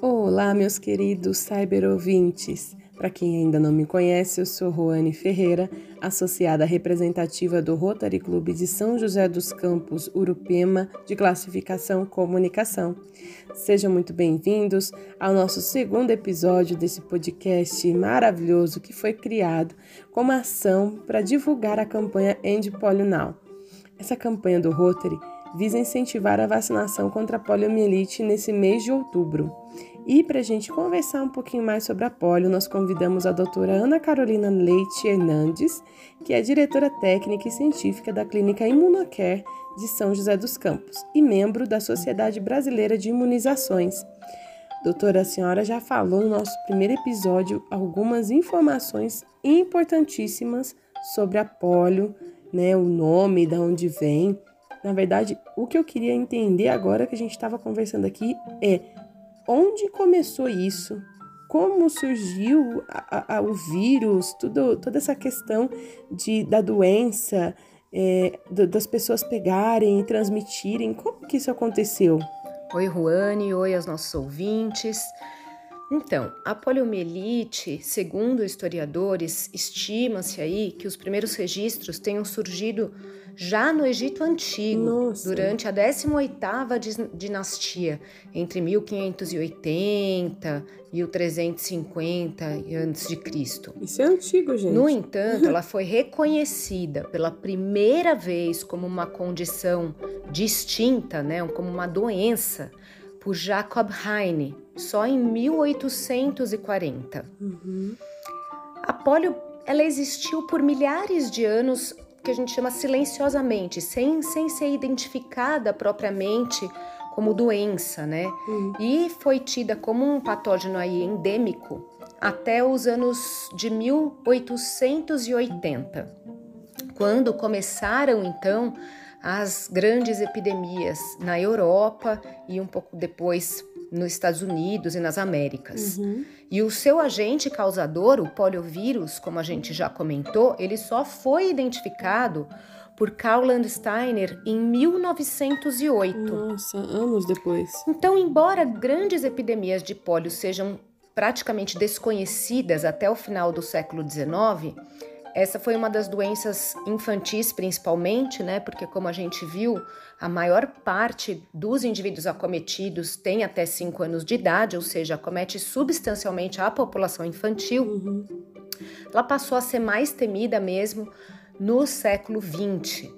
Olá, meus queridos cyber ouvintes. Para quem ainda não me conhece, eu sou Roane Ferreira, associada representativa do Rotary Clube de São José dos Campos, Urupema, de classificação Comunicação. Sejam muito bem-vindos ao nosso segundo episódio desse podcast maravilhoso que foi criado como ação para divulgar a campanha End Polio Now. Essa campanha do Rotary visa incentivar a vacinação contra a poliomielite nesse mês de outubro. E para a gente conversar um pouquinho mais sobre a polio, nós convidamos a doutora Ana Carolina Leite Hernandes, que é diretora técnica e científica da Clínica Imunocare de São José dos Campos e membro da Sociedade Brasileira de Imunizações. Doutora, a senhora já falou no nosso primeiro episódio algumas informações importantíssimas sobre a polio, né, o nome, de onde vem. Na verdade, o que eu queria entender agora que a gente estava conversando aqui é onde começou isso, como surgiu a, a, o vírus, tudo, toda essa questão de, da doença, é, do, das pessoas pegarem e transmitirem, como que isso aconteceu? Oi, Ruane, oi aos nossos ouvintes. Então, a poliomielite, segundo historiadores, estima-se aí que os primeiros registros tenham surgido já no Egito Antigo, Nossa. durante a 18ª dinastia, entre 1580 e 350 a.C. Isso é antigo, gente. No entanto, ela foi reconhecida pela primeira vez como uma condição distinta, né, como uma doença, por Jacob Heine, só em 1840. Uhum. A polio ela existiu por milhares de anos que a gente chama silenciosamente, sem, sem ser identificada propriamente como doença, né? Uhum. E foi tida como um patógeno aí endêmico até os anos de 1880, quando começaram então as grandes epidemias na Europa e um pouco depois nos Estados Unidos e nas Américas. Uhum. E o seu agente causador, o poliovírus, como a gente já comentou, ele só foi identificado por Karl Landsteiner em 1908. Nossa, anos depois. Então, embora grandes epidemias de polio sejam praticamente desconhecidas até o final do século XIX, essa foi uma das doenças infantis, principalmente, né? Porque, como a gente viu, a maior parte dos indivíduos acometidos tem até 5 anos de idade, ou seja, acomete substancialmente a população infantil. Uhum. Ela passou a ser mais temida mesmo no século XX,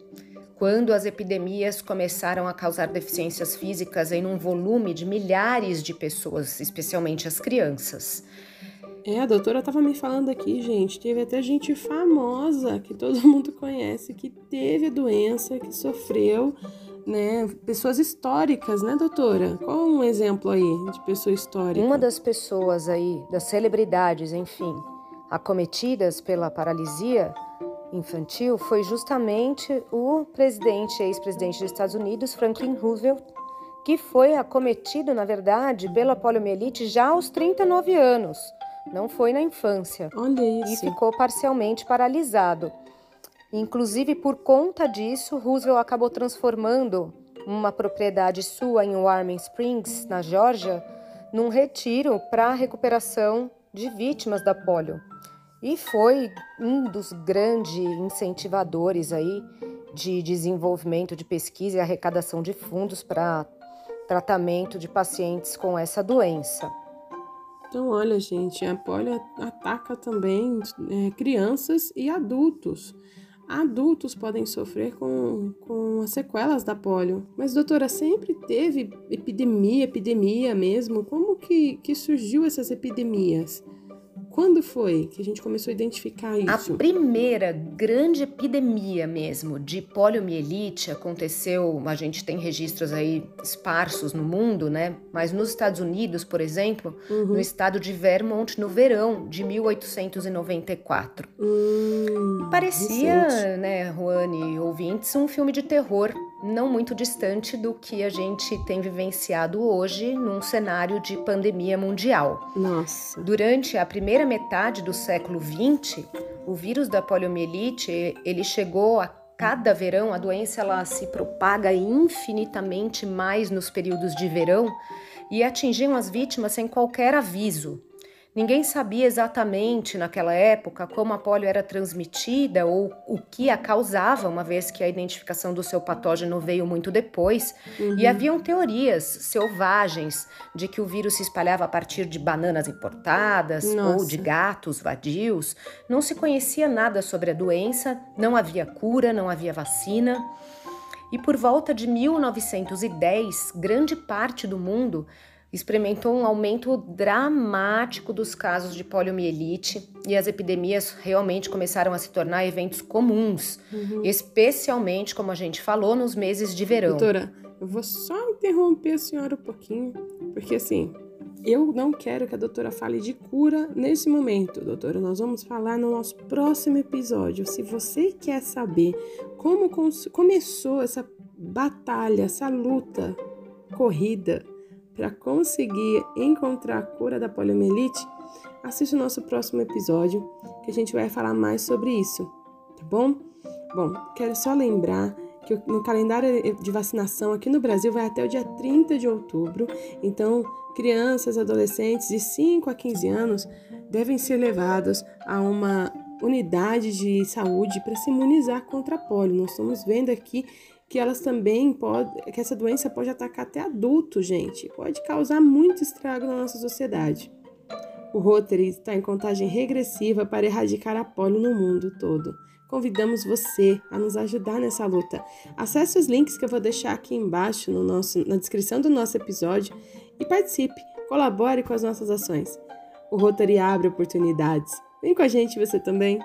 quando as epidemias começaram a causar deficiências físicas em um volume de milhares de pessoas, especialmente as crianças. É, a doutora tava me falando aqui, gente. Teve até gente famosa que todo mundo conhece que teve a doença, que sofreu, né? Pessoas históricas, né, doutora? Qual um exemplo aí de pessoa histórica? Uma das pessoas aí, das celebridades, enfim, acometidas pela paralisia infantil foi justamente o presidente, ex-presidente dos Estados Unidos, Franklin Roosevelt, que foi acometido, na verdade, pela poliomielite já aos 39 anos não foi na infância. Olha isso. E ficou parcialmente paralisado. Inclusive, por conta disso, Roosevelt acabou transformando uma propriedade sua em Warm Springs, na Geórgia, num retiro para recuperação de vítimas da polio. E foi um dos grandes incentivadores aí de desenvolvimento de pesquisa e arrecadação de fundos para tratamento de pacientes com essa doença. Então, olha, gente, a polio ataca também é, crianças e adultos. Adultos podem sofrer com, com as sequelas da polio. Mas, doutora, sempre teve epidemia, epidemia mesmo? Como que, que surgiu essas epidemias? Quando foi que a gente começou a identificar isso? A primeira grande epidemia mesmo de poliomielite aconteceu, a gente tem registros aí esparsos no mundo, né? Mas nos Estados Unidos, por exemplo, uhum. no estado de Vermont, no verão de 1894. Hum, Parecia, recente. né, Juane, ouvintes, um filme de terror não muito distante do que a gente tem vivenciado hoje num cenário de pandemia mundial. Nossa. Durante a primeira metade do século XX, o vírus da poliomielite, ele chegou a cada verão, a doença ela se propaga infinitamente mais nos períodos de verão e atingiam as vítimas sem qualquer aviso. Ninguém sabia exatamente naquela época como a polio era transmitida ou o que a causava, uma vez que a identificação do seu patógeno veio muito depois. Uhum. E haviam teorias selvagens de que o vírus se espalhava a partir de bananas importadas Nossa. ou de gatos vadios. Não se conhecia nada sobre a doença, não havia cura, não havia vacina. E por volta de 1910, grande parte do mundo experimentou um aumento dramático dos casos de poliomielite e as epidemias realmente começaram a se tornar eventos comuns, uhum. especialmente, como a gente falou, nos meses de verão. Doutora, eu vou só interromper a senhora um pouquinho, porque assim, eu não quero que a doutora fale de cura nesse momento, doutora. Nós vamos falar no nosso próximo episódio. Se você quer saber como começou essa batalha, essa luta corrida para conseguir encontrar a cura da poliomielite, assista o nosso próximo episódio que a gente vai falar mais sobre isso, tá bom? Bom, quero só lembrar que no calendário de vacinação aqui no Brasil vai até o dia 30 de outubro, então crianças, adolescentes de 5 a 15 anos devem ser levados a uma unidade de saúde para se imunizar contra a polio. Nós estamos vendo aqui que elas também podem, que essa doença pode atacar até adultos, gente. Pode causar muito estrago na nossa sociedade. O Rotary está em contagem regressiva para erradicar a polio no mundo todo. Convidamos você a nos ajudar nessa luta. Acesse os links que eu vou deixar aqui embaixo no nosso, na descrição do nosso episódio e participe, colabore com as nossas ações. O Rotary abre oportunidades. Vem com a gente você também.